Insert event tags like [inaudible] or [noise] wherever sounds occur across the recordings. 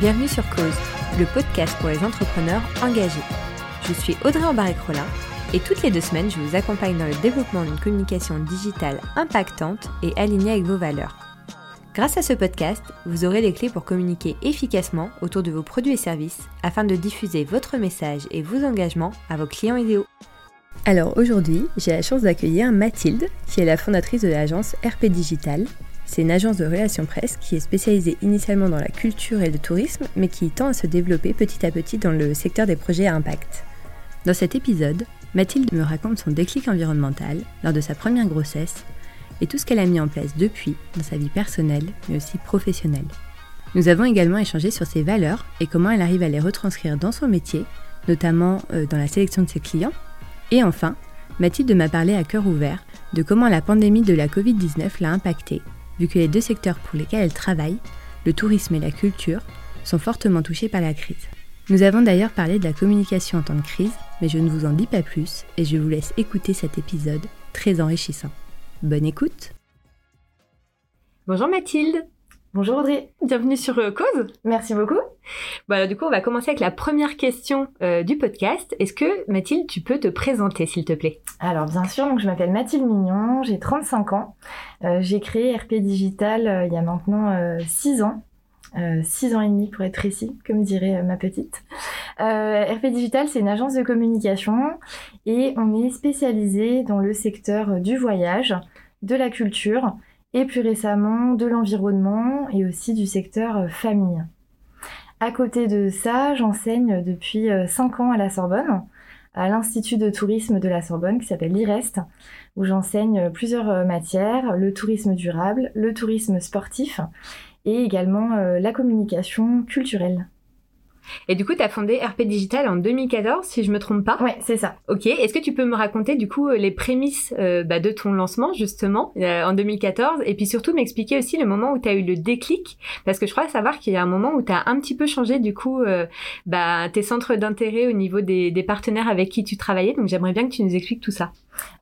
Bienvenue sur Cause, le podcast pour les entrepreneurs engagés. Je suis Audrey Embarek-Rollin et toutes les deux semaines, je vous accompagne dans le développement d'une communication digitale impactante et alignée avec vos valeurs. Grâce à ce podcast, vous aurez les clés pour communiquer efficacement autour de vos produits et services afin de diffuser votre message et vos engagements à vos clients idéaux. Alors aujourd'hui, j'ai la chance d'accueillir Mathilde, qui est la fondatrice de l'agence RP Digital. C'est une agence de relations presse qui est spécialisée initialement dans la culture et le tourisme, mais qui tend à se développer petit à petit dans le secteur des projets à impact. Dans cet épisode, Mathilde me raconte son déclic environnemental lors de sa première grossesse et tout ce qu'elle a mis en place depuis dans sa vie personnelle mais aussi professionnelle. Nous avons également échangé sur ses valeurs et comment elle arrive à les retranscrire dans son métier, notamment euh, dans la sélection de ses clients. Et enfin, Mathilde m'a parlé à cœur ouvert de comment la pandémie de la Covid-19 l'a impactée, vu que les deux secteurs pour lesquels elle travaille, le tourisme et la culture, sont fortement touchés par la crise. Nous avons d'ailleurs parlé de la communication en temps de crise, mais je ne vous en dis pas plus et je vous laisse écouter cet épisode très enrichissant. Bonne écoute. Bonjour Mathilde. Bonjour Audrey. Bienvenue sur euh, Cause. Merci beaucoup Voilà, du coup, on va commencer avec la première question euh, du podcast. Est-ce que Mathilde, tu peux te présenter, s'il te plaît? Alors, bien sûr, je m'appelle Mathilde Mignon, j'ai 35 ans. Euh, j'ai créé RP Digital il y a maintenant 6 ans. 6 ans et demi pour être précis, comme dirait ma petite. RP Digital, c'est une agence de communication et on est spécialisé dans le secteur du voyage, de la culture et plus récemment de l'environnement et aussi du secteur euh, famille. À côté de ça, j'enseigne depuis 5 euh, ans à la Sorbonne, à l'Institut de tourisme de la Sorbonne qui s'appelle l'IREST, où j'enseigne euh, plusieurs matières, le tourisme durable, le tourisme sportif et également la communication culturelle. Et du coup, tu as fondé RP Digital en 2014, si je me trompe pas. Oui, c'est ça. Ok. Est-ce que tu peux me raconter du coup les prémices euh, bah, de ton lancement justement euh, en 2014 et puis surtout m'expliquer aussi le moment où tu as eu le déclic? Parce que je crois savoir qu'il y a un moment où tu as un petit peu changé du coup euh, bah, tes centres d'intérêt au niveau des, des partenaires avec qui tu travaillais. Donc j'aimerais bien que tu nous expliques tout ça.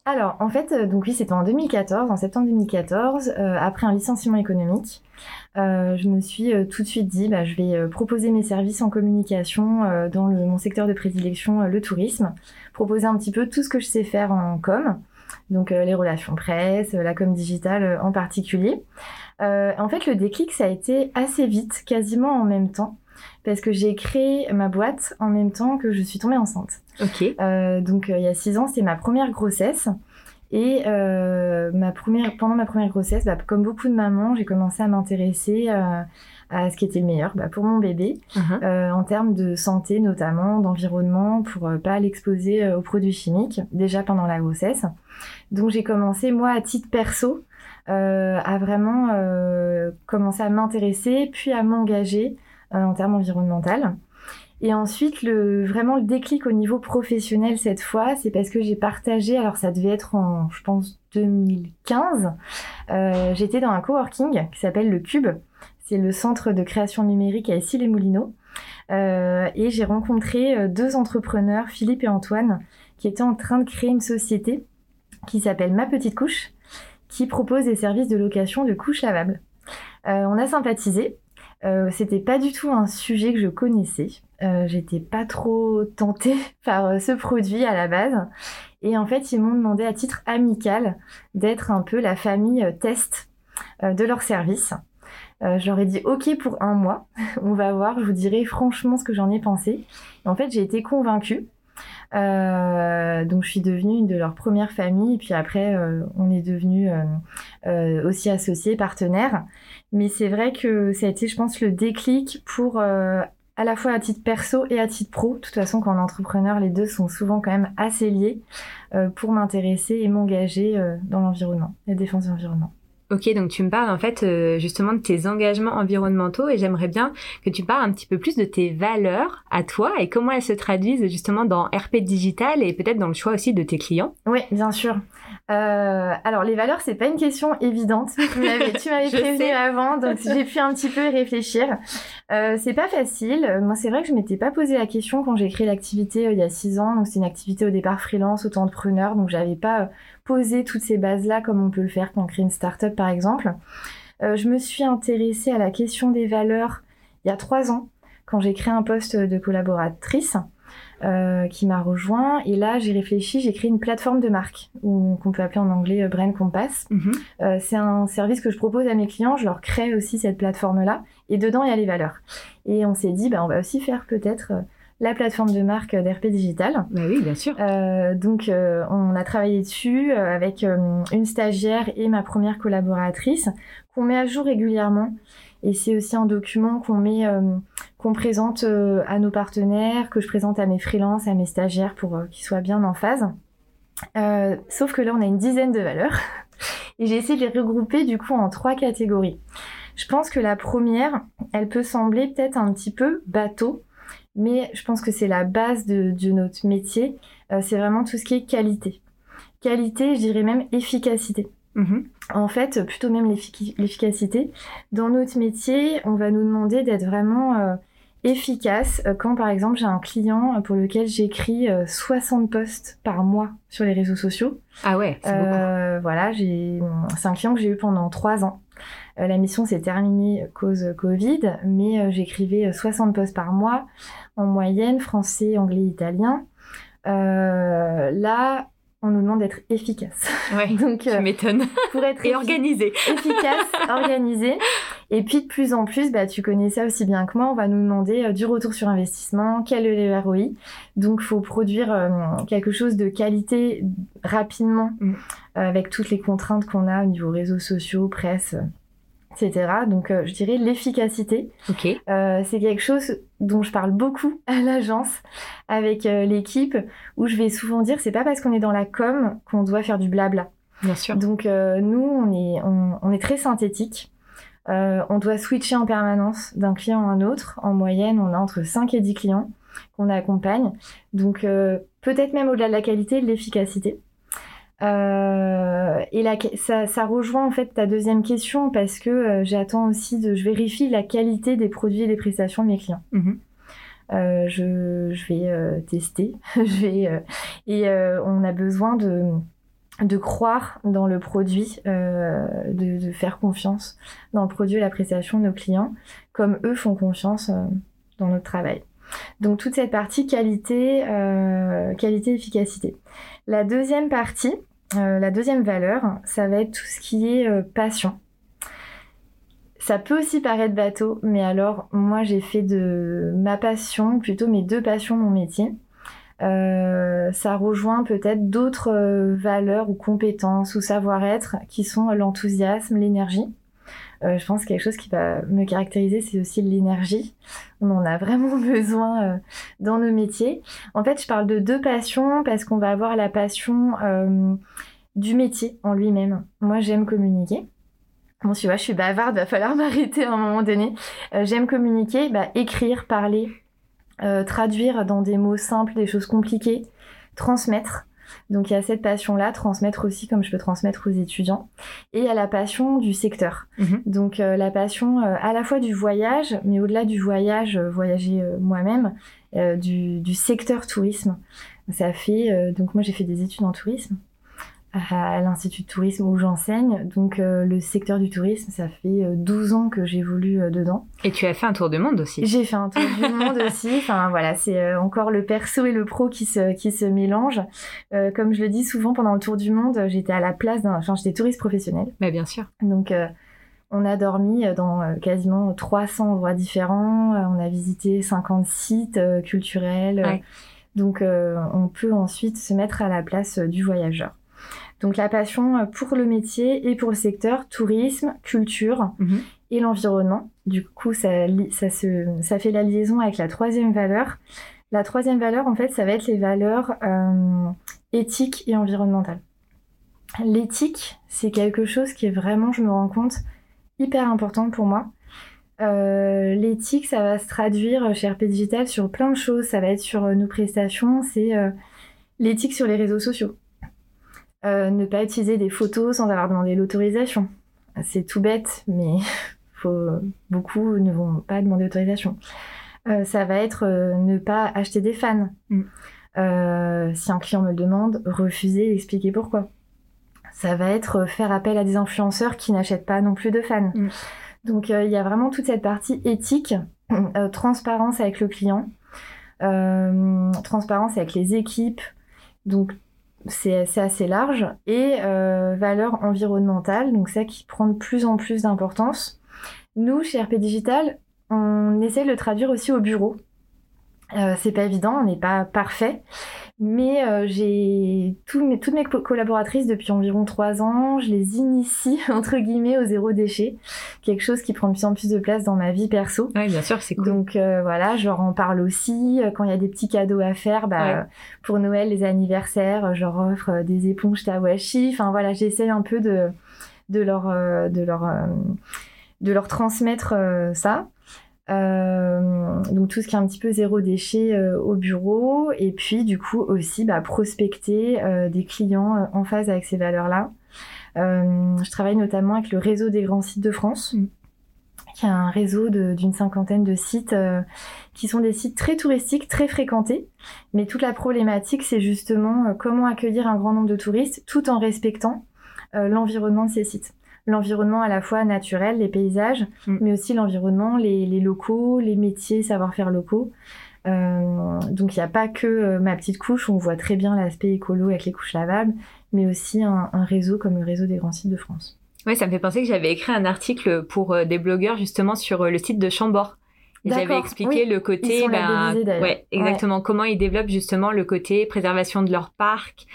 Alors, en fait, donc oui, c'était en 2014, en septembre 2014, après un licenciement économique. Euh, je me suis euh, tout de suite dit, bah, je vais euh, proposer mes services en communication dans mon secteur de prédilection, le tourisme, proposer un petit peu tout ce que je sais faire en com, donc les relations presse, la com digitale en particulier. en fait, le déclic, ça a été assez vite, quasiment en même temps, parce que j'ai créé ma boîte en même temps que je suis tombée enceinte. Ok. donc il y a six ans, c'était ma première grossesse. Et euh, ma première, pendant ma première grossesse, bah, comme beaucoup de mamans, j'ai commencé à m'intéresser euh, à ce qui était le meilleur bah, pour mon bébé, uh-huh. euh, en termes de santé notamment, d'environnement, pour pas l'exposer aux produits chimiques, déjà pendant la grossesse. Donc j'ai commencé, moi, à titre perso, à vraiment commencer à m'intéresser, puis à m'engager en termes environnementaux. Et ensuite, le, vraiment le déclic au niveau professionnel cette fois, c'est parce que j'ai partagé, alors ça devait être en, je pense, 2015, euh, j'étais dans un coworking qui s'appelle le Cube. C'est le centre de création numérique à Issy-les-Moulineaux. Euh, et j'ai rencontré euh, deux entrepreneurs, Philippe et Antoine, qui étaient en train de créer une société qui s'appelle Ma Petite Couche, qui propose des services de location de couches lavables. Euh, on a sympathisé euh, c'était pas du tout un sujet que je connaissais. Euh, J'étais pas trop tentée [laughs] par euh, ce produit à la base. Et en fait, ils m'ont demandé à titre amical d'être un peu la famille euh, test de leur service. Euh, ai dit OK pour un mois. [laughs] On va voir, je vous dirai franchement ce que j'en ai pensé. Et en fait, j'ai été convaincue. Euh, donc je suis devenue une de leurs premières familles et puis après euh, on est devenus euh, aussi associés, partenaires. Mais c'est vrai que ça a été je pense le déclic pour à la fois à titre perso et à titre pro. De toute façon, quand on est entrepreneur, les deux sont souvent quand même assez liés pour m'intéresser et m'engager dans l'environnement, la défense de l'environnement. Ok, donc tu me parles en fait euh, justement de tes engagements environnementaux et j'aimerais bien que tu parles un petit peu plus de tes valeurs à toi et comment elles se traduisent justement dans RP Digital et peut-être dans le choix aussi de tes clients. Oui, bien sûr. Euh, alors les valeurs, c'est pas une question évidente. Tu m'avais, [laughs] prévenu avant, donc [laughs] j'ai pu un petit peu y réfléchir. Euh, c'est pas facile. Moi, c'est vrai que je m'étais pas posé la question quand j'ai créé l'activité euh, il y a six ans. Donc c'est une activité au départ freelance, auto-entrepreneur, donc j'avais pas poser toutes ces bases-là comme on peut le faire quand on crée une start-up par exemple. Euh, je me suis intéressée à la question des valeurs il y a trois ans, quand j'ai créé un poste de collaboratrice. Qui m'a rejoint et là j'ai réfléchi, j'ai créé une plateforme de marque qu'on peut appeler en anglais Brain Compass. Mhm. c'est un service que je propose à mes clients, je leur crée aussi cette plateforme là et dedans il y a les valeurs. Et on s'est dit bah, on va aussi faire peut-être la plateforme de marque d'RP Digital. Bah oui, bien sûr. Euh, donc, euh, on a travaillé dessus euh, avec une stagiaire et ma première collaboratrice qu'on met à jour régulièrement. Et c'est aussi un document qu'on met, qu'on présente à nos partenaires, que je présente à mes freelances, à mes stagiaires pour qu'ils soient bien en phase. sauf que là, on a une dizaine de valeurs. [laughs] Et j'ai essayé de les regrouper du coup en trois catégories. Je pense que la première, elle peut sembler peut-être un petit peu bateau, mais je pense que c'est la base de, notre métier. Euh, c'est vraiment tout ce qui est qualité. Qualité, je dirais même efficacité. Mhm. En fait, plutôt même l'efficacité. Dans notre métier, on va nous demander d'être vraiment euh, efficace euh, quand, par exemple, j'ai un client pour lequel j'écris 60 posts par mois sur les réseaux sociaux. Ah ouais, c'est beaucoup. Voilà, c'est un client que j'ai eu pendant trois ans. Euh, la mission s'est terminée cause Covid, mais euh, j'écrivais 60 euh, posts par mois en moyenne, français, anglais, italien. là, on nous demande d'être efficace. Ouais, [laughs] Donc, tu m'étonnes. Pour être [laughs] et organisé. Efficace, [laughs] organisé. Et puis de plus en plus, bah, tu connais ça aussi bien que moi, on va nous demander du retour sur investissement, quel est le ROI. Donc, faut produire quelque chose de qualité rapidement, mm. avec toutes les contraintes qu'on a au niveau réseaux sociaux, presse, etc. Donc, euh, je dirais l'efficacité. Ok. Euh, c'est quelque chose dont je parle beaucoup à l'agence avec euh, l'équipe, où je vais souvent dire, c'est pas parce qu'on est dans la com qu'on doit faire du blabla. Bien sûr. Donc, nous, on est, on, est très synthétique. on doit switcher en permanence d'un client à un autre. En moyenne, on a entre 5 et 10 clients qu'on accompagne. Donc, peut-être même au-delà de la qualité, de l'efficacité. Euh, et là, ça, ça, rejoint en fait ta deuxième question parce que euh, j'attends aussi de, je vérifie la qualité des produits et des prestations de mes clients. Mhm. Euh, je, je, vais tester, [laughs] je vais et on a besoin de de croire dans le produit, de, de, faire confiance dans le produit et la prestation de nos clients, comme eux font confiance dans notre travail. Donc toute cette partie qualité, qualité, efficacité. La deuxième partie, euh, la deuxième valeur, ça va être tout ce qui est euh, passion. Ça peut aussi paraître bateau, mais alors moi j'ai fait de ma passion, plutôt mes deux passions, mon métier. Euh, ça rejoint peut-être d'autres valeurs ou compétences ou savoir-être qui sont l'enthousiasme, l'énergie. Je pense que quelque chose qui va me caractériser, c'est aussi l'énergie. On en a vraiment [laughs] besoin dans nos métiers. En fait, je parle de deux passions parce qu'on va avoir la passion du métier en lui-même. Moi, j'aime communiquer. Bon, tu vois, je suis bavarde, va falloir [laughs] m'arrêter à un moment donné. Euh, j'aime communiquer, bah, écrire, parler, euh, traduire dans des mots simples des choses compliquées, transmettre. Donc il y a cette passion-là, transmettre aussi comme je peux transmettre aux étudiants. Et il y a la passion du secteur. Mhm. Donc euh, la passion à la fois du voyage, mais au-delà du voyage, voyager moi-même, du, du, secteur tourisme. Ça fait, donc moi j'ai fait des études en tourisme à l'Institut de tourisme où j'enseigne. Donc euh, le secteur du tourisme, ça fait 12 euh, ans que j'évolue euh, dedans. Et tu as fait un tour du monde aussi. J'ai fait un tour du monde [laughs] aussi. Enfin voilà, c'est encore le perso et le pro qui se, qui se mélangent. comme je le dis souvent pendant le tour du monde, j'étais à la place d'un... Enfin j'étais touriste professionnel. Mais bien sûr. Donc on a dormi dans quasiment 300 endroits différents. On a visité 50 sites culturels. Donc on peut ensuite se mettre à la place du voyageur. Donc la passion euh, pour le métier et pour le secteur tourisme, culture mhm. et l'environnement. Du coup, ça, ça, ça fait la liaison avec la troisième valeur. La troisième valeur, en fait, ça va être les valeurs euh, éthiques et environnementales. L'éthique, c'est quelque chose qui est vraiment, je me rends compte, hyper important pour moi. Euh, l'éthique, ça va se traduire chez RP Digital sur plein de choses. Ça va être sur nos prestations, c'est l'éthique sur les réseaux sociaux. Euh, ne pas utiliser des photos sans avoir demandé l'autorisation. C'est tout bête, mais [laughs] faut, beaucoup ne vont pas demander l'autorisation. Euh, ça va être euh, ne pas acheter des fans. Mm. si un client me le demande, refuser et expliquer pourquoi. Ça va être faire appel à des influenceurs qui n'achètent pas non plus de fans. Mm. Donc il y a vraiment toute cette partie éthique [clears throat] transparence avec le client, transparence avec les équipes, donc c'est assez large, et valeur environnementale, donc ça qui prend de plus en plus d'importance. Nous, chez RP Digital, on essaie de le traduire aussi au bureau. Euh, c'est pas évident, on n'est pas parfait, mais euh, j'ai toutes mes collaboratrices depuis environ trois ans, je les initie [laughs] entre guillemets au zéro déchet, quelque chose qui prend de plus en plus de place dans ma vie perso. Oui, bien sûr, c'est cool. Donc euh, voilà, je leur en parle aussi quand il y a des petits cadeaux à faire, bah, pour Noël, les anniversaires, je leur offre des éponges Tawashi. Enfin voilà, j'essaie un peu de de leur de leur de leur transmettre ça. Euh, donc tout ce qui est un petit peu zéro déchet euh, au bureau et puis du coup aussi bah, prospecter euh, des clients en phase avec ces valeurs-là. je travaille notamment avec le réseau des grands sites de France, mm. qui est un réseau d'une cinquantaine de sites qui sont des sites très touristiques, très fréquentés. Mais toute la problématique, c'est justement comment accueillir un grand nombre de touristes tout en respectant l'environnement de ces sites l'environnement à la fois naturel, les paysages, mm. mais aussi l'environnement, les, locaux, les métiers, savoir-faire locaux. Euh, donc il n'y a pas que euh, ma petite couche, on voit très bien l'aspect écolo avec les couches lavables, mais aussi un, réseau comme le réseau des grands sites de France. Oui, ça me fait penser que j'avais écrit un article pour euh, des blogueurs justement sur le site de Chambord. J'avais expliqué le côté, ben, ouais, exactement, comment ils développent justement le côté préservation de leur parc,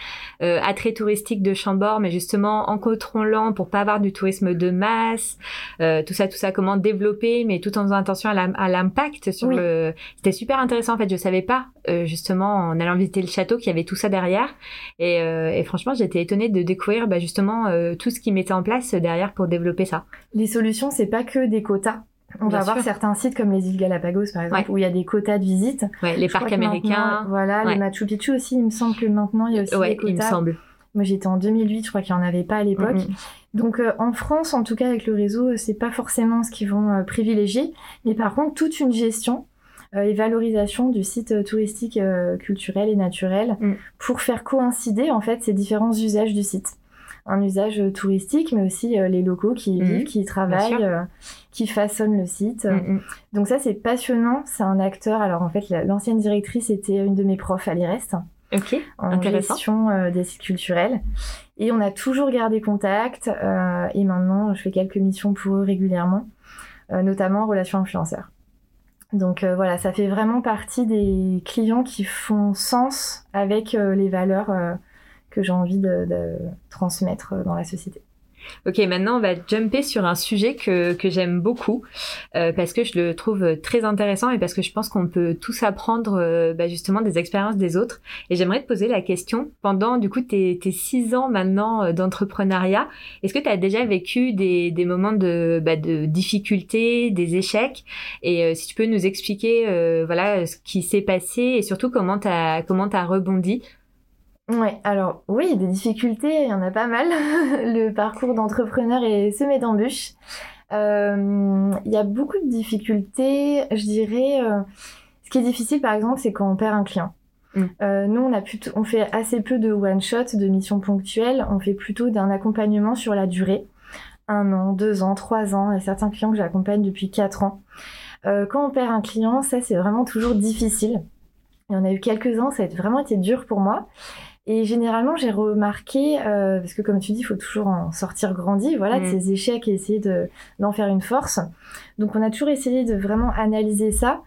euh, attrait touristique de Chambord, mais justement en contrôlant pour pas avoir du tourisme de masse, euh, tout ça, tout ça, comment développer, mais tout en faisant attention à l'impact sur le. C'était super intéressant en fait. Je savais pas euh, justement en allant visiter le château qu'il y avait tout ça derrière, et, euh, et franchement j'étais étonnée de découvrir bah, justement euh, tout ce qu'ils mettaient en place derrière pour développer ça. Les solutions, c'est pas que des quotas on va voir certains sites comme les îles Galapagos, par exemple, où il y a des quotas de visite. les parcs américains. Voilà, les Machu Picchu aussi, il me semble que maintenant, il y a aussi des quotas. il me semble. Moi, j'étais en 2008, je crois qu'il n'y en avait pas à l'époque. Donc, euh, en France, en tout cas, avec le réseau, c'est pas forcément ce qu'ils vont euh, privilégier. Mais par contre, toute une gestion euh, et valorisation du site touristique, culturel et naturel mm. pour faire coïncider, en fait, ces différents usages du site un usage touristique, mais aussi euh, les locaux qui mhm. vivent, qui travaillent, euh, qui façonnent le site. Mhm. Donc ça, c'est passionnant. C'est un acteur. Alors en fait, l'ancienne directrice était une de mes profs à l'IREST. Ok, en gestion euh, des sites culturels. Et on a toujours gardé contact. et maintenant, je fais quelques missions pour eux régulièrement, notamment en relation influenceurs. Donc voilà, ça fait vraiment partie des clients qui font sens avec les valeurs que j'ai envie de, transmettre dans la société. Ok, maintenant on va jumper sur un sujet que, que j'aime beaucoup euh, parce que je le trouve très intéressant et parce que je pense qu'on peut tous apprendre euh, bah, justement des expériences des autres. Et j'aimerais te poser la question, pendant du coup tes, tes six ans maintenant euh, d'entrepreneuriat, est-ce que tu as déjà vécu des, des moments de, bah, de difficultés, des échecs? Et si tu peux nous expliquer voilà ce qui s'est passé et surtout comment tu as, comment as rebondi Ouais, alors oui, des difficultés, il y en a pas mal. [laughs] le parcours d'entrepreneur est semé d'embûches. Euh, il y a beaucoup de difficultés, je dirais. Euh, ce qui est difficile, par exemple, c'est quand on perd un client. Mm. Euh, nous, on, a plutôt, on fait assez peu de one-shot, de missions ponctuelles. On fait plutôt d'un accompagnement sur la durée. Un an, deux ans, trois ans. Il y a certains clients que j'accompagne depuis quatre ans. quand on perd un client, ça, c'est vraiment toujours difficile. Il y en a eu quelques-uns, ça a vraiment été dur pour moi. Et généralement, j'ai remarqué, euh, parce que comme tu dis, il faut toujours en sortir grandi, voilà, de mm. ces échecs et essayer de, d'en faire une force. Donc, on a toujours essayé de vraiment analyser ça.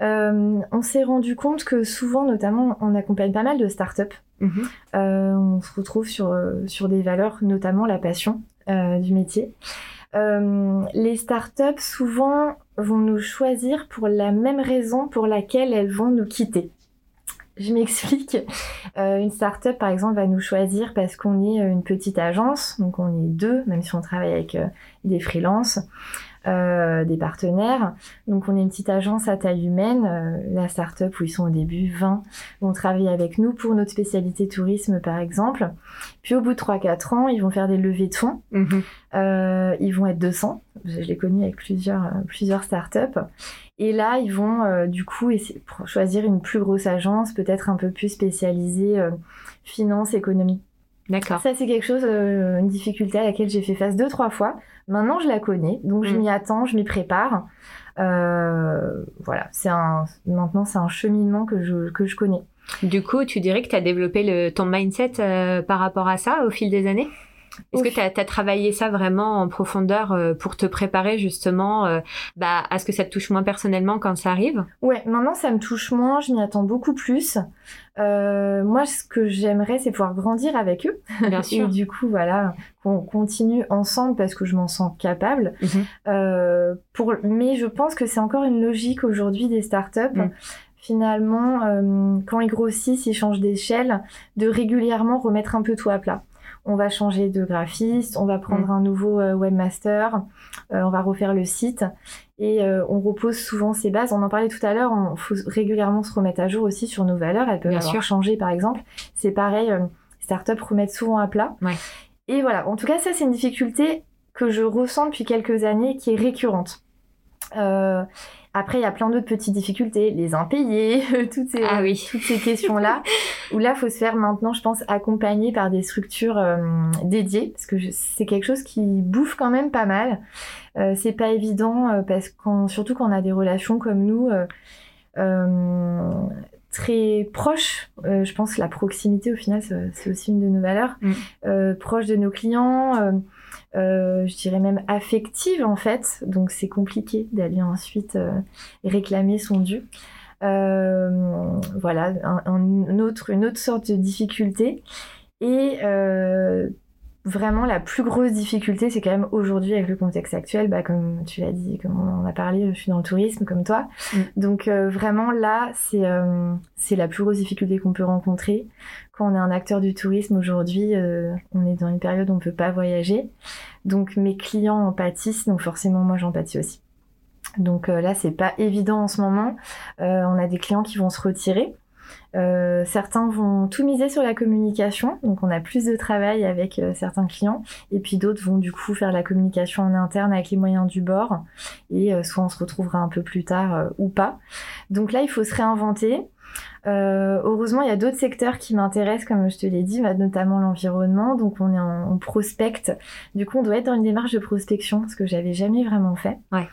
Euh, on s'est rendu compte que souvent, notamment, on accompagne pas mal de startups. Mm euh, on se retrouve sur, sur des valeurs, notamment la passion euh, du métier. Euh, les startups, souvent, vont nous choisir pour la même raison pour laquelle elles vont nous quitter. Je m'explique. [laughs] Euh, une start-up, par exemple, va nous choisir parce qu'on est euh, une petite agence, donc on est deux, même si on travaille avec euh, des freelances. Euh, des partenaires. Donc on est une petite agence à taille humaine, euh, la start-up où ils sont au début 20 vont travailler avec nous pour notre spécialité tourisme par exemple. Puis au bout de 3-4 ans, ils vont faire des levées de fonds. Mhm. Euh, ils vont être 200. Je, l'ai connu avec plusieurs, plusieurs start-up. Et là, ils vont du coup choisir une plus grosse agence, peut-être un peu plus spécialisée finance, économie. D'accord. Ça, c'est quelque chose, euh, une difficulté à laquelle j'ai fait face deux, trois fois. Maintenant, je la connais, donc je Mm. m'y attends, je m'y prépare. Euh, voilà, c'est un, maintenant, c'est un cheminement que je, que je connais. Du coup, tu dirais que tu as développé le, ton mindset euh, par rapport à ça au fil des années? Est-ce que tu as, travaillé ça vraiment en profondeur euh, pour te préparer justement euh, bah, à ce que ça te touche moins personnellement quand ça arrive? Ouais, maintenant, ça me touche moins, je m'y attends beaucoup plus. Euh, moi, ce que j'aimerais, c'est pouvoir grandir avec eux. Bien [laughs] Et sûr. du coup, voilà, qu'on continue ensemble parce que je m'en sens capable. Mhm. Pour, mais je pense que c'est encore une logique aujourd'hui des startups. Mm. Finalement, euh, quand ils grossissent, ils changent d'échelle, de régulièrement remettre un peu tout à plat. On va changer de graphiste, on va prendre un nouveau euh, webmaster, euh, on va refaire le site et euh, on repose souvent ses bases. On en parlait tout à l'heure, il faut régulièrement se remettre à jour aussi sur nos valeurs. Elles peuvent Bien avoir sûr. changé par exemple. C'est pareil, startups remettent souvent à plat. Ouais. Et voilà, en tout cas, ça c'est une difficulté que je ressens depuis quelques années qui est récurrente. Euh, après, il y a plein d'autres petites difficultés, les impayés, [laughs] toutes ces, Ah oui. toutes ces questions-là, où là, faut se faire maintenant, je pense, accompagner par des structures euh, dédiées, parce que c'est quelque chose qui bouffe quand même pas mal. Euh, c'est pas évident, euh, parce qu'on, surtout quand on a des relations comme nous, très proches. Euh, je pense que la proximité, au final, c'est aussi une de nos valeurs. Mm. Euh, proche de nos clients. Euh, je dirais même affective en fait, donc c'est compliqué d'aller ensuite euh, réclamer son dû. Euh, voilà, un, un autre, une autre sorte de difficulté. Et vraiment la plus grosse difficulté, c'est quand même aujourd'hui avec le contexte actuel, bah, comme tu l'as dit, comme on en a parlé, je suis dans le tourisme comme toi. Mm. Donc euh, vraiment là, c'est euh, c'est la plus grosse difficulté qu'on peut rencontrer. On est un acteur du tourisme aujourd'hui, euh, on est dans une période où on peut pas voyager. Donc mes clients en pâtissent, donc forcément moi j'en pâtis aussi. Donc euh, là c'est pas évident en ce moment. Euh, on a des clients qui vont se retirer. Euh, certains vont tout miser sur la communication, donc on a plus de travail avec certains clients, et puis d'autres vont du coup faire la communication en interne avec les moyens du bord, et soit on se retrouvera un peu plus tard ou pas. Donc là, il faut se réinventer. Euh, heureusement, il y a d'autres secteurs qui m'intéressent, comme je te l'ai dit, bah, notamment l'environnement. Donc on est en, on prospecte. Du coup, on doit être dans une démarche de prospection, ce que j'avais jamais vraiment fait. Ouais.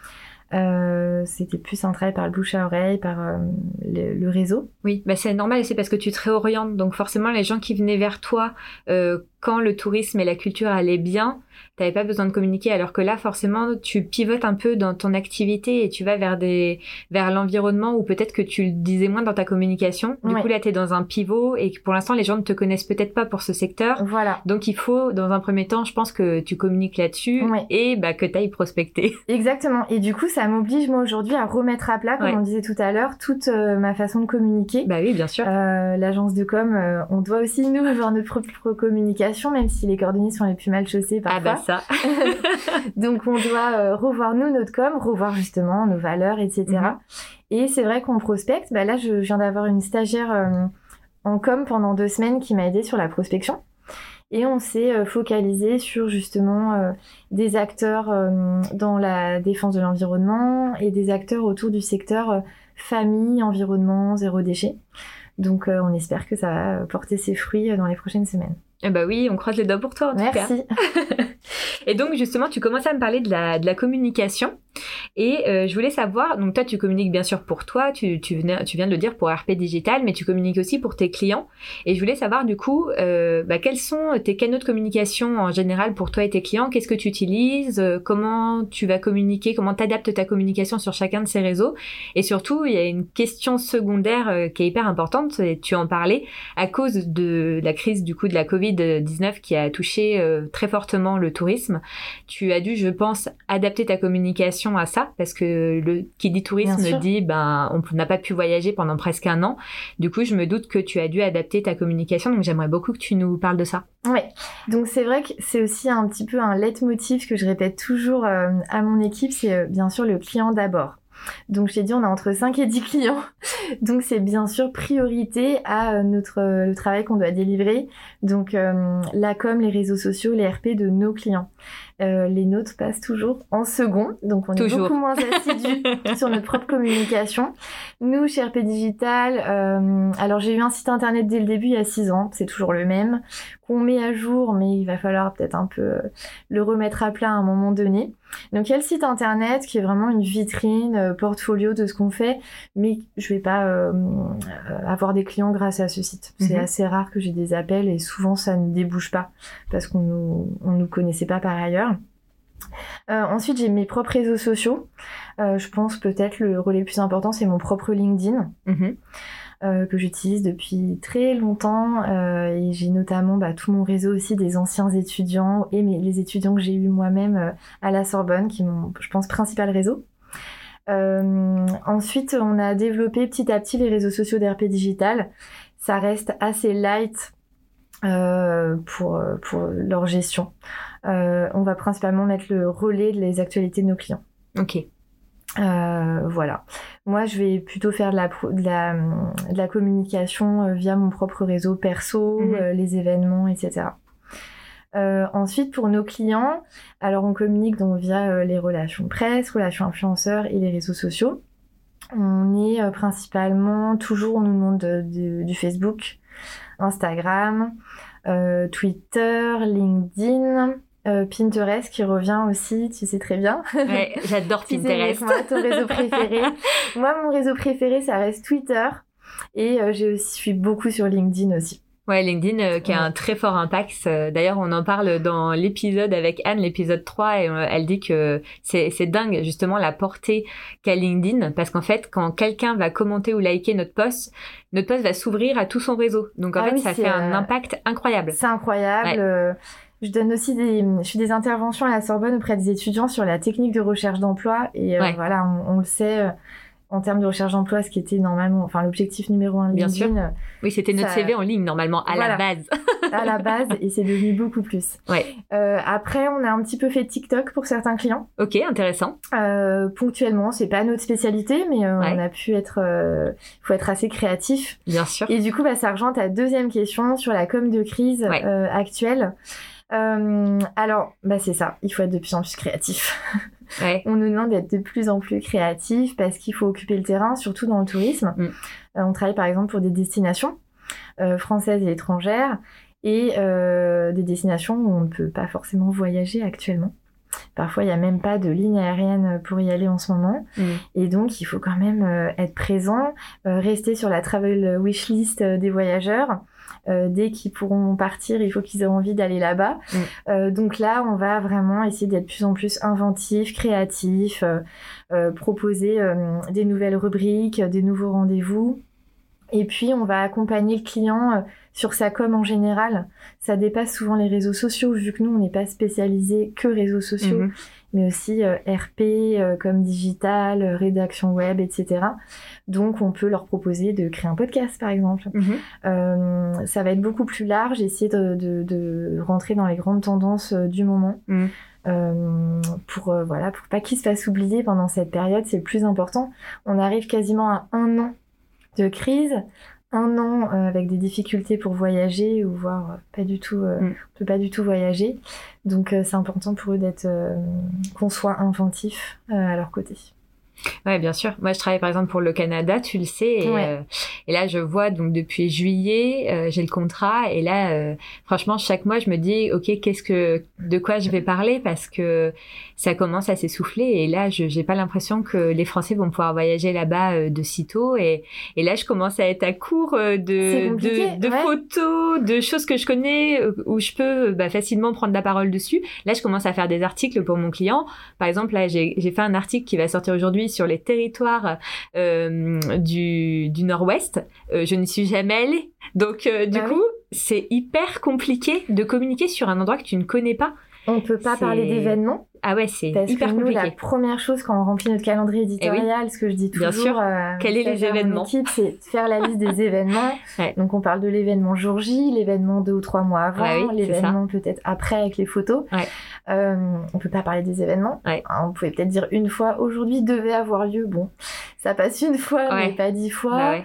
Euh, c'était plus un travail par le bouche à oreille, par euh, le, le réseau. Oui, bah c'est normal et c'est parce que tu te réorientes. Donc forcément, les gens qui venaient vers toi euh, quand le tourisme et la culture allaient bien, t'avais pas besoin de communiquer. Alors que là, forcément, tu pivotes un peu dans ton activité et tu vas vers des vers l'environnement où peut-être que tu le disais moins dans ta communication. Du Ouais. coup, là, t'es dans un pivot et pour l'instant, les gens ne te connaissent peut-être pas pour ce secteur. Voilà, Donc il faut, dans un premier temps, je pense que tu communiques là-dessus Ouais. et bah, que tu ailles prospecter. [laughs] exactement. Et du coup, ça m'oblige moi aujourd'hui à remettre à plat, comme Ouais. on disait tout à l'heure, toute euh, ma façon de communiquer. bah oui, bien sûr. Euh, L'agence de com, euh, on doit aussi nous [laughs] avoir notre propre communication, même si les cordonniers sont les plus mal chaussés ah parfois. bah ça. [laughs] [laughs] Donc on doit euh, revoir nous notre com, revoir justement nos valeurs, etc. Mhm. Et c'est vrai qu'on prospecte. Bah là, je viens d'avoir une stagiaire euh, en com pendant deux semaines qui m'a aidé sur la prospection. Et on s'est euh, focalisé sur justement euh, des acteurs dans la défense de l'environnement et des acteurs autour du secteur famille, environnement, zéro déchet. Donc euh, on espère que ça va porter ses fruits dans les prochaines semaines. Eh bah oui, on croise les doigts pour toi en tout cas. Merci. [laughs] Et donc justement, tu commences à me parler de la, de la communication. Et euh, je voulais savoir, donc toi tu communiques bien sûr pour toi, tu, tu, venais, tu viens de le dire pour RP Digital, mais tu communiques aussi pour tes clients. Et je voulais savoir du coup, euh, bah, quels sont tes canaux de communication en général pour toi et tes clients? Qu'est-ce que tu utilises? Euh, Comment tu vas communiquer? Comment t'adaptes ta communication sur chacun de ces réseaux? Et surtout, il y a une question secondaire qui est hyper importante, tu en parlais, à cause de la crise du coup de la Covid-19 qui a touché très fortement le tourisme. Tu as dû, je pense, adapter ta communication à ça parce que le qui dit tourisme dit ben on n'a pas pu voyager pendant presque un an. Du coup, je me doute que tu as dû adapter ta communication. Donc j'aimerais beaucoup que tu nous parles de ça. Ouais, donc c'est vrai que c'est aussi un petit peu un leitmotiv que je répète toujours euh, à mon équipe, c'est euh, bien sûr le client d'abord. Donc je t'ai dit, on a entre 5 et 10 clients, [laughs] donc c'est bien sûr priorité à euh, notre le travail qu'on doit délivrer, donc euh, la com, les réseaux sociaux, les RP de nos clients. Les notes passent toujours en second, donc on est beaucoup moins assidus [laughs] sur notre propre communication. Nous, chez RP Digital, alors j'ai eu un site internet dès le début il y a six ans, c'est toujours le même, qu'on met à jour, mais il va falloir peut-être un peu le remettre à plat à un moment donné. Donc il y a le site internet qui est vraiment une vitrine, portfolio de ce qu'on fait, mais je vais pas avoir des clients grâce à ce site. C'est mhm. assez rare que j'ai des appels et souvent ça ne débouche pas parce qu'on nous, on nous connaissait pas par ailleurs. Euh, ensuite, j'ai mes propres réseaux sociaux. Euh, je pense peut-être le relais le plus important, c'est mon propre LinkedIn. Mhm. Euh, que j'utilise depuis très longtemps et j'ai notamment bah, tout mon réseau aussi des anciens étudiants et les étudiants que j'ai eu moi-même à la Sorbonne qui mon, je pense, principal réseau. ensuite, on a développé petit à petit les réseaux sociaux d'RP Digital. Ça reste assez light pour, pour leur gestion. Euh, on va principalement mettre le relais des actualités de nos clients. Ok. voilà. Moi, je vais plutôt faire de la, de la, de la communication via mon propre réseau perso, mhm. les événements, etc. ensuite, pour nos clients, alors on communique donc via les relations presse, relations influenceurs et les réseaux sociaux. On est principalement, toujours, on nous demande du Facebook, Instagram, euh, Twitter, LinkedIn. Euh, Pinterest qui revient aussi, tu sais très bien. Ouais, [laughs] j'adore Pinterest. moi, ton réseau préféré. [laughs] moi, mon réseau préféré, ça reste Twitter. Et euh, je suis beaucoup sur LinkedIn aussi. Ouais, LinkedIn euh, qui a un très fort impact. D'ailleurs, on en parle dans l'épisode avec Anne, l'épisode 3, et euh, elle dit que c'est dingue justement la portée qu'a LinkedIn, parce qu'en fait, quand quelqu'un va commenter ou liker notre post, notre post va s'ouvrir à tout son réseau. Donc en ah fait, ça fait un impact incroyable. C'est incroyable. Je donne aussi des, je fais des interventions à la Sorbonne auprès des étudiants sur la technique de recherche d'emploi, et voilà, on, on le sait en termes de recherche d'emploi, ce qui était normalement, enfin l'objectif numéro un de Bien sûr. Oui, c'était notre CV en ligne normalement à la base. [laughs] à la base, et c'est devenu beaucoup plus. Ouais. Euh, après, on a un petit peu fait TikTok pour certains clients. Ok, intéressant. Euh, ponctuellement, c'est pas notre spécialité, mais euh, on a pu être, euh, faut être assez créatif. Bien sûr. Et du coup, bah, ça rejoint ta deuxième question sur la com de crise euh, actuelle. Alors, bah c'est ça, il faut être de plus en plus créatif. [laughs] On nous demande d'être de plus en plus créatifs parce qu'il faut occuper le terrain, surtout dans le tourisme. Mm. Euh, on travaille par exemple pour des destinations euh, françaises et étrangères et euh, des destinations où on ne peut pas forcément voyager actuellement. Parfois, il n'y a même pas de ligne aérienne pour y aller en ce moment. Mm. Et donc, il faut quand même être présent, rester sur la travel wishlist des voyageurs. Euh, dès qu'ils pourront partir, il faut qu'ils aient envie d'aller là-bas. Mm. Euh, donc là, on va vraiment essayer d'être de plus en plus inventif, créatif, euh, proposer des nouvelles rubriques, des nouveaux rendez-vous. Et puis, on va accompagner le client sur sa com en général. Ça dépasse souvent les réseaux sociaux, vu que nous, on n'est pas spécialisé que réseaux sociaux. Mm-hmm mais aussi euh, RP euh, comme digital, euh, rédaction web, etc. Donc on peut leur proposer de créer un podcast par exemple. Mhm. ça va être beaucoup plus large, essayer de, de, de, rentrer dans les grandes tendances du moment. Mhm. pour voilà pour pas qu'ils se fassent oublier pendant cette période c'est le plus important on arrive quasiment à un an de crise un an euh, avec des difficultés pour voyager ou voir euh, pas du tout, euh, mm. peut pas du tout voyager. Donc c'est important pour eux d'être qu'on soit inventif à leur côté. Ouais, bien sûr. Moi, je travaille par exemple pour le Canada, tu le sais, et, euh, et là, je vois donc depuis juillet, euh, j'ai le contrat, et là, euh, franchement, chaque mois, je me dis, ok, qu'est-ce que, de quoi je vais parler, parce que ça commence à s'essouffler, et là, je j'ai pas l'impression que les Français vont pouvoir voyager là-bas de sitôt, et, et là, je commence à être à court de de, de photos, de choses que je connais où je peux bah, facilement prendre la parole dessus. Là, je commence à faire des articles pour mon client. Par exemple, là, j'ai fait un article qui va sortir aujourd'hui sur les territoires euh, du, du Nord-Ouest. Euh, je n'y suis jamais allée. Donc, euh, du bah coup, c'est hyper compliqué de communiquer sur un endroit que tu ne connais pas. On ne peut pas parler d'événements. Ah ouais, c'est hyper que nous, La première chose quand on remplit notre calendrier eh éditorial, ce que je dis toujours, Bien sûr. quels sont les événements c'est faire la liste des [laughs] événements. Donc on parle de l'événement jour J, l'événement deux ou trois mois avant, l'événement peut-être après avec les photos. Ouais. Euh, on peut pas parler des événements. Hein, on pouvait peut-être dire une fois aujourd'hui devait avoir lieu. Bon, ça passe une fois, mais pas dix fois. Bah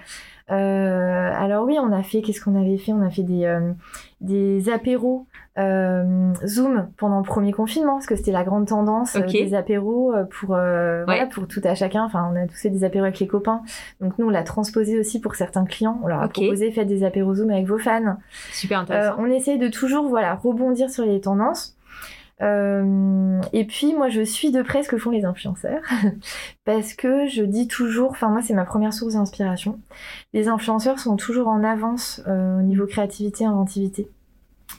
alors oui, on a fait, qu'est-ce qu'on avait fait? On a fait des, des apéros Zoom pendant le premier confinement, parce que c'était la grande tendance des apéros pour, voilà, pour tout à chacun. Enfin, on a tous fait des apéros avec les copains. Donc nous, on l'a transposé aussi pour certains clients. On leur a proposé, faites des apéros Zoom avec vos fans. Super intéressant. on essaye de toujours voilà, rebondir sur les tendances. Euh, et puis moi je suis de près ce que font les influenceurs [laughs] parce que je dis toujours, enfin moi c'est ma première source d'inspiration. Les influenceurs sont toujours en avance euh, au niveau créativité, inventivité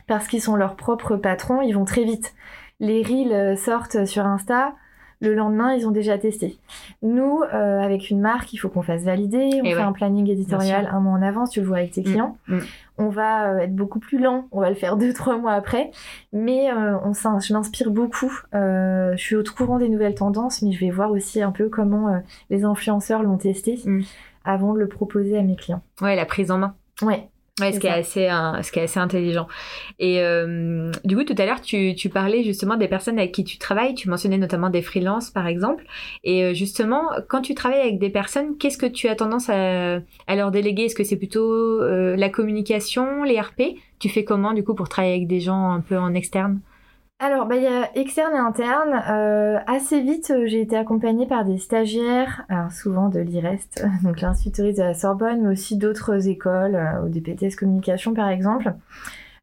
parce qu'ils sont leurs propres patrons, ils vont très vite. Les reels euh, sortent sur Insta, le lendemain, ils ont déjà testé. Nous, euh, avec une marque, il faut qu'on fasse valider. On fait un planning éditorial un mois en avance. Tu le vois avec tes mm, clients. Mm. On va euh, être beaucoup plus lent. On va le faire deux, trois mois après. Mais euh, on, je m'inspire beaucoup. je suis au courant des nouvelles tendances, mais je vais voir aussi un peu comment les influenceurs l'ont testé mm. avant de le proposer à mes clients. Ouais, la prise en main. Ouais, Ouais, ce qui, est assez, ce qui est assez intelligent. Et euh, du coup, tout à l'heure, tu, tu parlais justement des personnes avec qui tu travailles. Tu mentionnais notamment des freelances, par exemple. Et euh, justement, quand tu travailles avec des personnes, qu'est-ce que tu as tendance à, à leur déléguer? Est-ce que c'est plutôt euh, la communication, les RP Tu fais comment, du coup, pour travailler avec des gens un peu en externe? Alors, bah, il y a externe et interne. Euh, assez vite, euh, j'ai été accompagnée par des stagiaires, alors souvent de l'IREST, [laughs] donc l'Institut de la Sorbonne, mais aussi d'autres écoles, euh, ou des PTS Communication par exemple.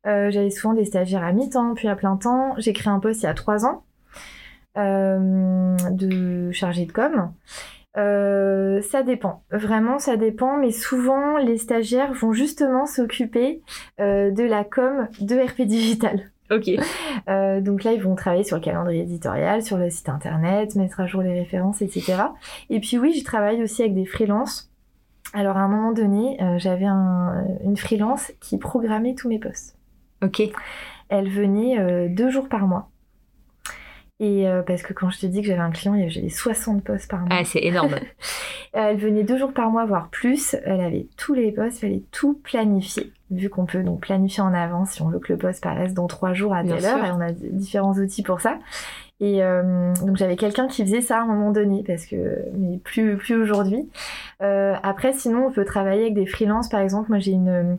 J'avais souvent des stagiaires à mi-temps, puis à plein temps. J'ai créé un poste il y a trois ans de chargé de com. ça dépend, vraiment ça dépend, mais souvent les stagiaires vont justement s'occuper de la com de RP Digital. Ok. [laughs] Euh, donc là, ils vont travailler sur le calendrier éditorial, sur le site internet, mettre à jour les références, etc. Et puis oui, je travaille aussi avec des freelances. Alors à un moment donné, euh, j'avais une freelance qui programmait tous mes posts. Ok. Elle venait euh, deux jours par mois. Et parce que quand je te dis que j'avais un client, j'avais 60 postes par mois. Ah, c'est énorme. [laughs] elle venait deux jours par mois, voire plus. Elle avait tous les postes, il fallait tout planifier vu qu'on peut donc planifier en avance si on veut que le poste paraisse dans trois jours à telle heure, et on a différents outils pour ça. Et euh, donc j'avais quelqu'un qui faisait ça à un moment donné, parce que mais plus plus aujourd'hui. Euh, après, sinon, on peut travailler avec des freelances. Par exemple, moi j'ai une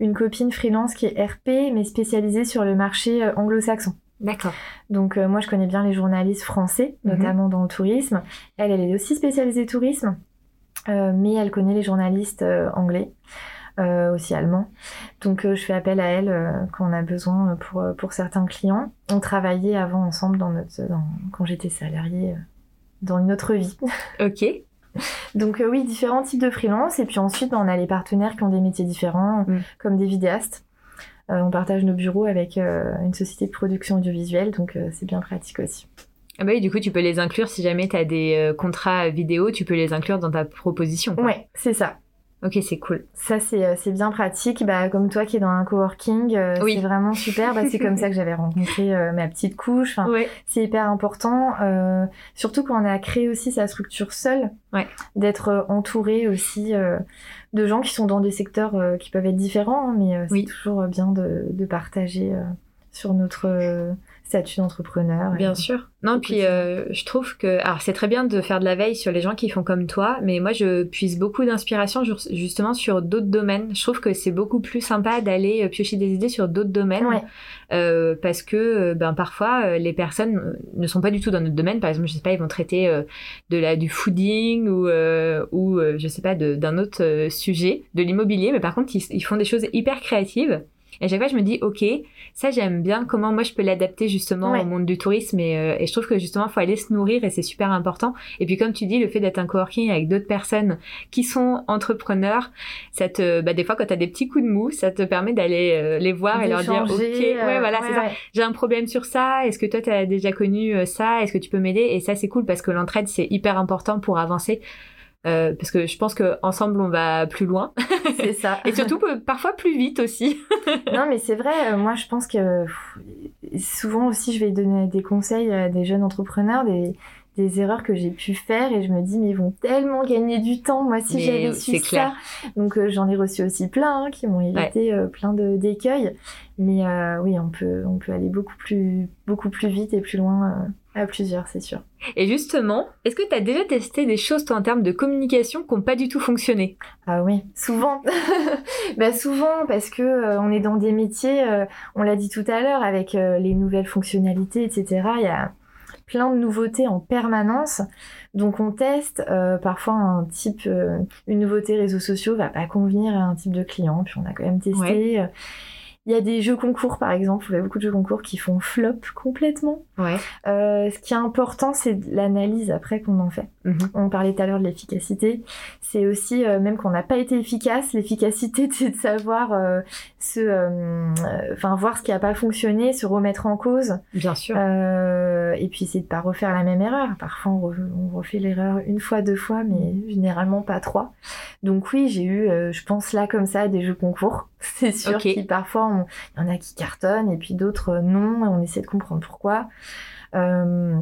une copine freelance qui est RP, mais spécialisée sur le marché euh, anglo-saxon. D'accord. Donc moi je connais bien les journalistes français, mhm. notamment dans le tourisme. Elle, elle est aussi spécialisée tourisme, mais elle connaît les journalistes anglais. Euh, aussi allemand. Donc euh, je fais appel à elle euh, quand on a besoin pour, pour certains clients. On travaillait avant ensemble dans notre, quand j'étais salariée dans une autre vie. [laughs] Ok. Donc oui, différents types de freelance. Et puis ensuite, on a les partenaires qui ont des métiers différents, mm. comme des vidéastes. on partage nos bureaux avec une société de production audiovisuelle, donc c'est bien pratique aussi. Ah bah oui, du coup, tu peux les inclure si jamais tu as des contrats vidéo, tu peux les inclure dans ta proposition. Oui, c'est ça. Ok, c'est cool. Ça, c'est, euh, c'est bien pratique. Bah, comme toi qui es dans un coworking, euh, c'est vraiment super. Bah, c'est comme ça que j'avais rencontré euh, ma petite couche. Enfin, C'est hyper important. surtout quand on a créé aussi sa structure seule. Ouais. D'être entouré aussi de gens qui sont dans des secteurs qui peuvent être différents. Hein, mais c'est toujours bien de, de partager sur notre statut d'entrepreneur. Bien sûr. Non, puis euh, je trouve que alors c'est très bien de faire de la veille sur les gens qui font comme toi, mais moi je puise beaucoup d'inspiration justement sur d'autres domaines. Je trouve que c'est beaucoup plus sympa d'aller euh, piocher des idées sur d'autres domaines euh, parce que ben parfois les personnes ne sont pas du tout dans notre domaine. Par exemple, je sais pas, ils vont traiter de la du fooding ou ou je sais pas d'un autre sujet, de l'immobilier, mais par contre ils, ils font des choses hyper créatives et à chaque fois, je me dis, ok, ça j'aime bien. Comment moi je peux l'adapter justement au monde du tourisme et, euh, et, je trouve que justement, il faut aller se nourrir et c'est super important. Et puis comme tu dis, le fait d'être un coworking avec d'autres personnes qui sont entrepreneurs, ça te, bah, des fois quand tu as des petits coups de mou, ça te permet d'aller euh, les voir et leur dire, ok, ouais, euh, voilà, c'est ça. J'ai un problème sur ça. Est-ce que toi tu as déjà connu ça? Est-ce que tu peux m'aider? Et ça c'est cool parce que l'entraide c'est hyper important pour avancer. Euh, parce que je pense qu'ensemble on va plus loin. C'est ça. [laughs] et surtout parfois plus vite aussi. [laughs] non mais c'est vrai, euh, moi je pense que souvent aussi je vais donner des conseils à des jeunes entrepreneurs, des, des erreurs que j'ai pu faire et je me dis mais ils vont tellement gagner du temps moi si j'avais su ça. Donc euh, j'en ai reçu aussi plein hein, qui m'ont évité plein de d'écueils. Mais oui, on peut on peut aller beaucoup plus beaucoup plus vite et plus loin À plusieurs, c'est sûr. Et justement, est-ce que tu as déjà testé des choses toi, en termes de communication qui n'ont pas du tout fonctionné? Ah oui, souvent. [laughs] bah souvent parce que euh, on est dans des métiers, euh, on l'a dit tout à l'heure, avec euh, les nouvelles fonctionnalités, etc. Il y a plein de nouveautés en permanence. Donc on teste parfois un type, une nouveauté réseaux sociaux va pas convenir à un type de client, puis on a quand même testé. Il y a des jeux concours, par exemple. Il y a beaucoup de jeux concours qui font flop complètement. Ouais. Euh, ce qui est important, c'est l'analyse après qu'on en fait. Mhm. On parlait tout à l'heure de l'efficacité. C'est aussi, euh, même qu'on n'a pas été efficace, l'efficacité, c'est [laughs] de savoir euh, se, euh, enfin, voir ce qui n'a pas fonctionné, se remettre en cause. Bien sûr. et puis, c'est de pas refaire la même erreur. Parfois, on, refait l'erreur une fois, deux fois, mais généralement pas trois. Donc oui, j'ai eu, je pense là comme ça, des jeux concours. [laughs] C'est sûr okay. qui parfois il y en a qui cartonnent et puis d'autres euh, non, et on essaie de comprendre pourquoi. Euh,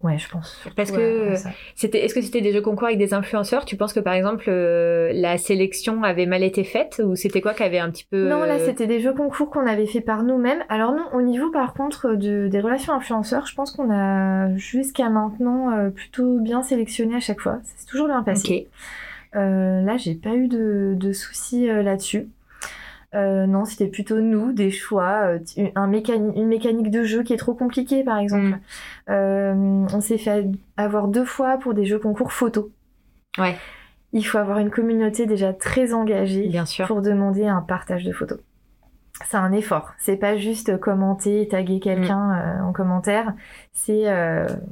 Ouais, je pense. Parce que c'était, est-ce que c'était des jeux concours avec des influenceurs? Tu penses que par exemple euh, la sélection avait mal été faite ou c'était quoi qui avait un petit peu Non, là c'était des jeux concours qu'on avait fait par nous-mêmes. Alors non, au niveau par contre de, des relations influenceurs, je pense qu'on a jusqu'à maintenant plutôt bien sélectionné à chaque fois. C'est toujours bien passé. Euh, là, j'ai pas eu de, de soucis là-dessus. Euh, non, c'était plutôt nous, des choix, euh, un mécanique, une mécanique de jeu qui est trop compliquée, par exemple. Mm. Euh, on s'est fait avoir deux fois pour des jeux concours photo. Ouais. Il faut avoir une communauté déjà très engagée Bien sûr. pour demander un partage de photos. C'est un effort. C'est pas juste commenter, taguer quelqu'un mm. en commentaire. C'est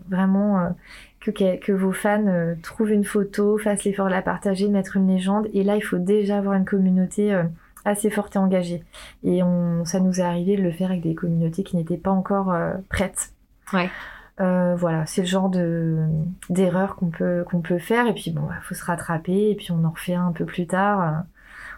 vraiment que, que, vos fans trouvent une photo, fassent l'effort de la partager, mettre une légende. Et là, il faut déjà avoir une communauté assez forte et engagée. Et on, ça nous est arrivé de le faire avec des communautés qui n'étaient pas encore euh, prêtes. Ouais. Euh, voilà, c'est le genre de d'erreur qu'on peut qu'on peut faire et puis bon, il bah, faut se rattraper et puis on en refait un, peu plus tard.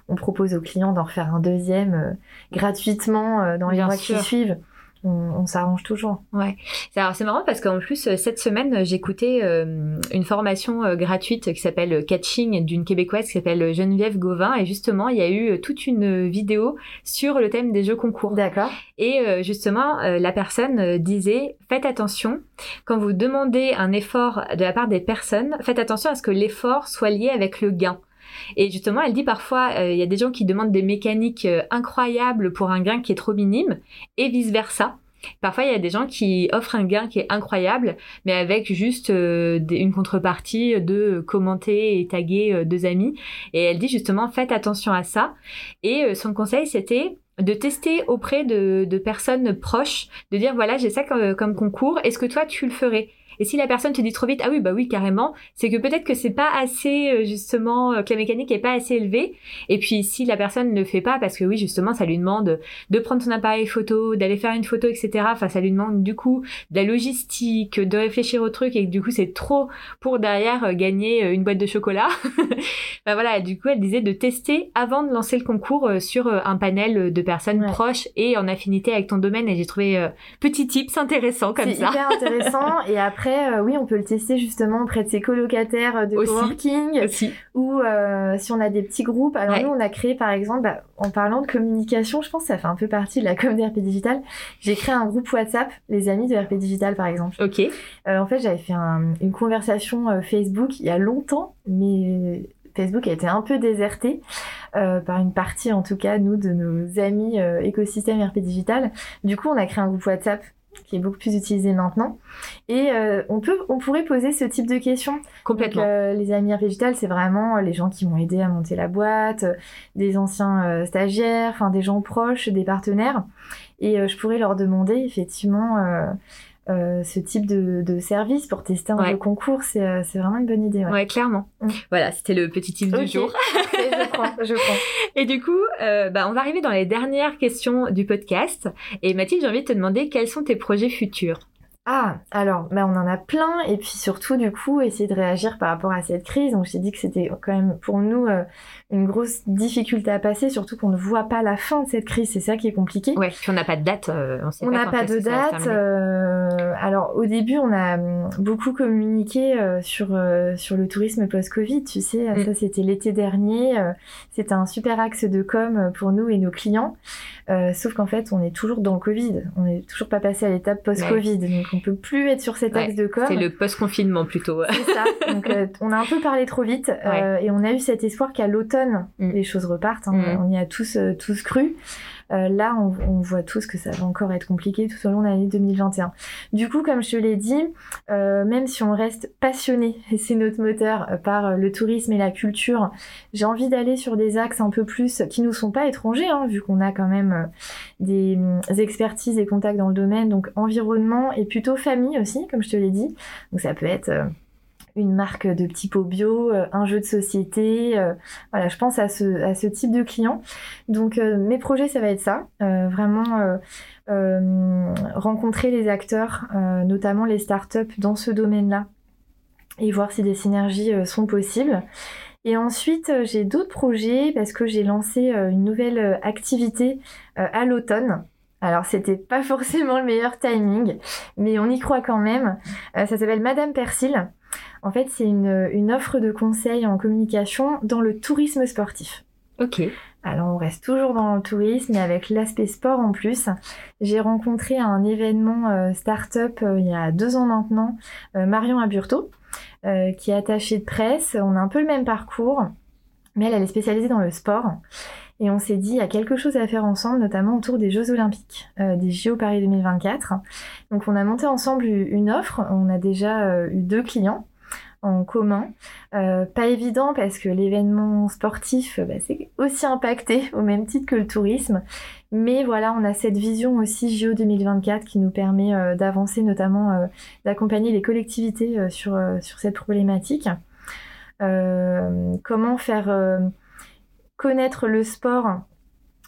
On propose aux clients d'en refaire un deuxième euh, gratuitement dans les mois qui suivent on, s'arrange toujours. Ouais. Alors c'est marrant parce qu'en plus euh, cette semaine j'écoutais euh, une formation euh, gratuite qui s'appelle Catching d'une québécoise qui s'appelle Geneviève Gauvin et justement il y a eu toute une vidéo sur le thème des jeux concours. D'accord. Et justement la personne disait faites attention quand vous demandez un effort de la part des personnes, faites attention à ce que l'effort soit lié avec le gain. Et justement, elle dit parfois, euh, il y a des gens qui demandent des mécaniques euh, incroyables pour un gain qui est trop minime, et vice versa. Parfois, il y a des gens qui offrent un gain qui est incroyable, mais avec juste euh, une contrepartie de commenter et taguer deux amis. Et elle dit justement, faites attention à ça. Et son conseil, c'était de tester auprès de, personnes proches, de dire voilà, j'ai ça comme concours, est-ce que toi tu le ferais? Et si la personne te dit trop vite, ah oui, bah oui, carrément, c'est que peut-être que c'est pas assez, euh, justement, euh, que la mécanique est pas assez élevée. Et puis, si la personne ne le fait pas, parce que oui, justement, ça lui demande de prendre son appareil photo, d'aller faire une photo, etc. Enfin, ça lui demande, du coup, de la logistique, de réfléchir au truc, et du coup, c'est trop pour derrière euh, gagner une boîte de chocolat. [laughs] ben voilà, du coup, elle disait de tester avant de lancer le concours sur un panel de personnes proches et en affinité avec ton domaine. Et j'ai trouvé petit tips intéressant comme ça. C'est hyper intéressant. [laughs] et après, euh, oui, on peut le tester justement auprès de ses colocataires euh, de coworking ou euh, si on a des petits groupes. Alors nous, on a créé par exemple, bah, en parlant de communication, je pense que ça fait un peu partie de la [laughs] com de RP Digital. J'ai créé un groupe WhatsApp, les amis de RP Digital par exemple. Ok. en fait, j'avais fait une conversation Facebook il y a longtemps, mais Facebook a été un peu déserté par une partie, en tout cas, nous, de nos amis écosystème RP Digital. Du coup, on a créé un groupe WhatsApp qui est beaucoup plus utilisé maintenant. Et euh, on peut, on pourrait poser ce type de questions. Complètement. Euh, les amis végétal, c'est vraiment les gens qui m'ont aidé à monter la boîte, des anciens stagiaires, enfin des gens proches, des partenaires. Et je pourrais leur demander effectivement euh, ce type de, de, service pour tester un concours, c'est, euh, c'est vraiment une bonne idée. Ouais, clairement. Mm. Voilà, c'était le petit tip du jour. [laughs] je prends, je prends. Et du coup, euh, bah, on va arriver dans les dernières questions du podcast. Et Mathilde, j'ai envie de te demander quels sont tes projets futurs? Ah, alors, bah, on en a plein, et puis surtout, du coup, essayer de réagir par rapport à cette crise. Donc, j'ai dit que c'était quand même pour nous euh, une grosse difficulté à passer, surtout qu'on ne voit pas la fin de cette crise. C'est ça qui est compliqué. Ouais, puis on n'a pas de date. Euh, on n'a pas de date. Euh, alors, au début, on a hum, beaucoup communiqué sur sur le tourisme post-Covid. Tu sais, mm. ça c'était l'été dernier. c'était un super axe de com pour nous et nos clients. Sauf qu'en fait, on est toujours dans le Covid. On n'est toujours pas passé à l'étape post-Covid. Donc, on peut plus être sur cet axe de com. C'est le post-confinement plutôt. C'est [laughs] ça. Donc on a un peu parlé trop vite et on a eu cet espoir qu'à l'automne mm. les choses repartent. Hein. Mm. On y a tous tous cru. Euh, là, on, on, voit tous que ça va encore être compliqué tout au long de l'année 2021. Du coup, comme je te l'ai dit, euh, même si on reste passionné, [laughs] c'est notre moteur, euh, par le tourisme et la culture, j'ai envie d'aller sur des axes un peu plus qui nous sont pas étrangers, hein, vu qu'on a quand même des, des expertises et contacts dans le domaine, donc environnement et plutôt famille aussi, comme je te l'ai dit. Donc ça peut être une marque de petits pots bio, euh, un jeu de société. Euh, voilà, je pense à ce, à ce type de client. Donc euh, mes projets, ça va être ça. vraiment rencontrer les acteurs, notamment les startups dans ce domaine-là, et voir si des synergies sont possibles. Et ensuite, j'ai d'autres projets parce que j'ai lancé une nouvelle activité à l'automne. Alors, c'était pas [laughs] forcément le meilleur timing, mais on y croit quand même. ça s'appelle Madame Persil. En fait, c'est une, offre de conseils en communication dans le tourisme sportif. Ok. Alors on reste toujours dans le tourisme mais avec l'aspect sport en plus. J'ai rencontré à un événement euh, start-up euh, il y a deux ans maintenant euh, Marion Aburto qui est attachée de presse. On a un peu le même parcours mais elle, elle est spécialisée dans le sport. Et on s'est dit, il y a quelque chose à faire ensemble, notamment autour des Jeux Olympiques, des JO Paris 2024. Donc on a monté ensemble une offre. On a déjà eu deux clients en commun. Euh, pas évident parce que l'événement sportif, bah, c'est aussi impacté [laughs] au même titre que le tourisme. Mais voilà, on a cette vision aussi JO 2024 qui nous permet euh, d'avancer, notamment euh, d'accompagner les collectivités sur, cette problématique. comment faire connaître le sport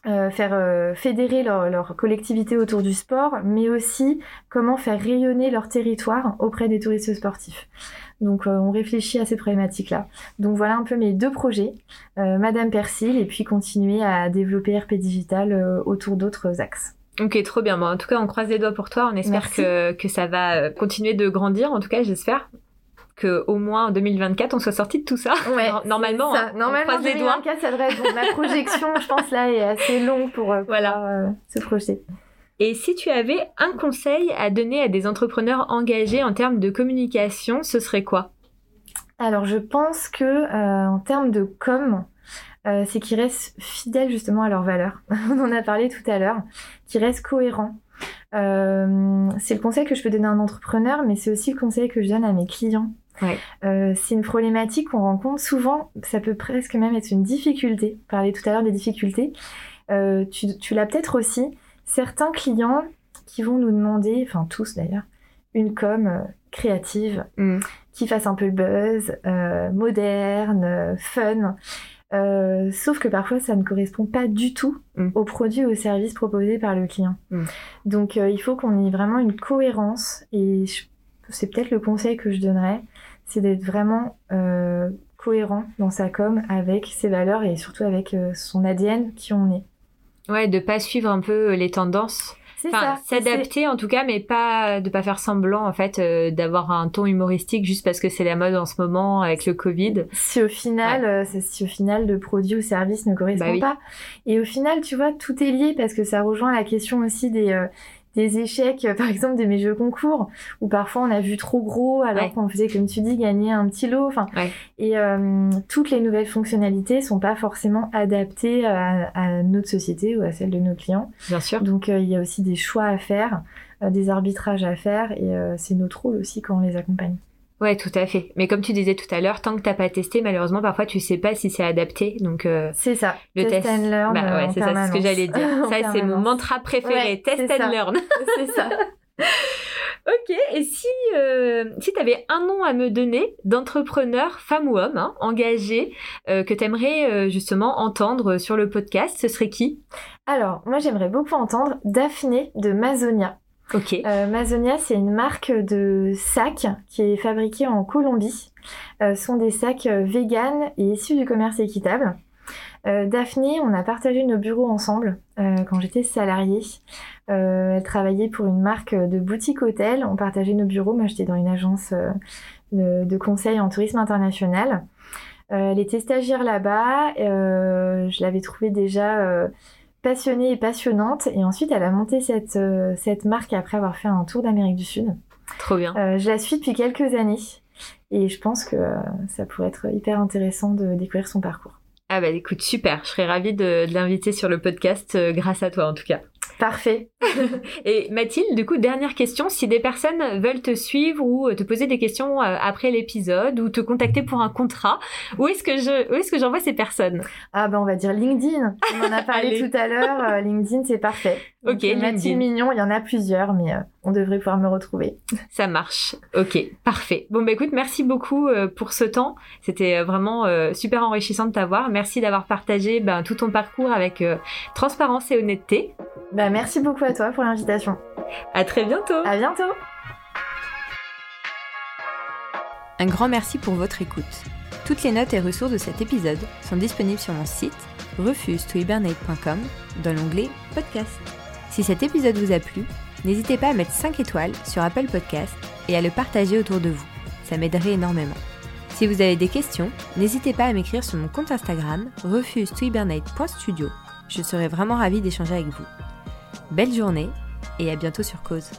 faire fédérer leur, leur, collectivité autour du sport, mais aussi comment faire rayonner leur territoire auprès des touristes sportifs. Donc euh, on réfléchit à ces problématiques-là. Donc voilà un peu mes deux projets, euh, Madame Persil et puis continuer à développer RP Digital euh, autour d'autres axes. Ok, trop bien. Bon, en tout cas, on croise les doigts pour toi. On espère que, que ça va continuer de grandir. En tout cas, j'espère qu'au moins en 2024, on soit sorti de tout ça. Ouais, [laughs] Normalement, ça. Hein, Normalement, en 2024, ça devrait être bon. Ma projection, je pense, là, est assez longue pour voilà. se projeter. Et si tu avais un conseil à donner à des entrepreneurs engagés en termes de communication, ce serait quoi? Alors je pense que euh, en termes de com, euh, c'est qu'ils restent fidèles justement à leurs valeurs. [laughs] On en a parlé tout à l'heure, qu'ils restent cohérents. Euh, c'est le conseil que je peux donner à un entrepreneur, mais c'est aussi le conseil que je donne à mes clients. c'est une problématique qu'on rencontre souvent, ça peut presque même être une difficulté. Parler tout à l'heure des difficultés. tu, tu l'as peut-être aussi, certains clients qui vont nous demander, enfin tous d'ailleurs, une com euh, créative mm. qui fasse un peu le buzz, euh, moderne, euh, fun. sauf que parfois ça ne correspond pas du tout mm. aux produits ou aux services proposés par le client. Mm. Donc il faut qu'on ait vraiment une cohérence et c'est peut-être le conseil que je donnerais, c'est d'être vraiment cohérent dans sa com avec ses valeurs et surtout avec son ADN qui on est. Ouais, de pas suivre un peu euh, les tendances. Enfin, s'adapter en tout cas, mais pas de pas faire semblant en fait euh, d'avoir un ton humoristique juste parce que c'est la mode en ce moment avec le Covid. Si au final, euh, si au final le produit ou service ne correspond bah pas, et au final, tu vois, tout est lié parce que ça rejoint la question aussi des des échecs, par exemple de mes jeux concours, où parfois on a vu trop gros alors qu'on faisait, comme tu dis, gagner un petit lot. Enfin, et euh, toutes les nouvelles fonctionnalités sont pas forcément adaptées à, notre société ou à celle de nos clients. Bien sûr. Donc euh, il y a aussi des choix à faire, euh, des arbitrages à faire, et c'est notre rôle aussi quand on les accompagne. Ouais, tout à fait. Mais comme tu disais tout à l'heure, tant que t'as pas testé, malheureusement, parfois tu sais pas si c'est adapté. Donc euh, c'est ça. Le test, and learn. Bah ouais, c'est ça, c'est ce que j'allais dire. ça, [laughs] c'est mon mantra préféré. test and learn. [laughs] c'est ça. [laughs] ok. Et si euh, si t'avais un nom à me donner d'entrepreneur, femme ou homme, hein, engagé, euh, que t'aimerais euh, justement entendre sur le podcast, ce serait qui? Alors, moi, j'aimerais beaucoup entendre Daphné de Mazonia. Ok. Euh, Mazonia, c'est une marque de sacs qui est fabriquée en Colombie. Euh, ce sont des sacs euh, vegan et issus du commerce équitable. Euh, Daphné, on a partagé nos bureaux ensemble quand j'étais salariée. elle travaillait pour une marque de boutique hôtel. On partageait nos bureaux. Moi, j'étais dans une agence de, de, conseil en tourisme international. elle était stagiaire là-bas. je l'avais trouvée déjà passionnée et passionnante. Et ensuite, elle a monté cette, euh, cette marque après avoir fait un tour d'Amérique du Sud. Trop bien. je la suis depuis quelques années et je pense que ça pourrait être hyper intéressant de découvrir son parcours. Ah bah écoute, super. Je serais ravie de, de l'inviter sur le podcast grâce à toi en tout cas. Parfait. [laughs] et Mathilde, du coup, dernière question. Si des personnes veulent te suivre ou te poser des questions euh, après l'épisode ou te contacter pour un contrat, où est-ce que je, où est-ce que j'envoie ces personnes? Ah ben on va dire LinkedIn. On en a parlé [laughs] tout à l'heure. Euh, LinkedIn, c'est parfait. Ok. Euh, Mathilde Mignon, il y en a plusieurs, mais on devrait pouvoir me retrouver. [laughs] Ça marche. Ok, parfait. Bon bah écoute, merci beaucoup pour ce temps. C'était vraiment super enrichissant de t'avoir. Merci d'avoir partagé ben, tout ton parcours avec transparence et honnêteté. Bah, merci beaucoup à toi pour l'invitation. À très bientôt. À bientôt. Un grand merci pour votre écoute. Toutes les notes et ressources de cet épisode sont disponibles sur mon site refuse-to-hibernate.com dans l'onglet podcast. Si cet épisode vous a plu, n'hésitez pas à mettre 5 étoiles sur Apple Podcast et à le partager autour de vous. Ça m'aiderait énormément. Si vous avez des questions, n'hésitez pas à m'écrire sur mon compte Instagram refuse-to-hibernate.studio. Je serai vraiment ravie d'échanger avec vous. Belle journée et à bientôt sur Cause.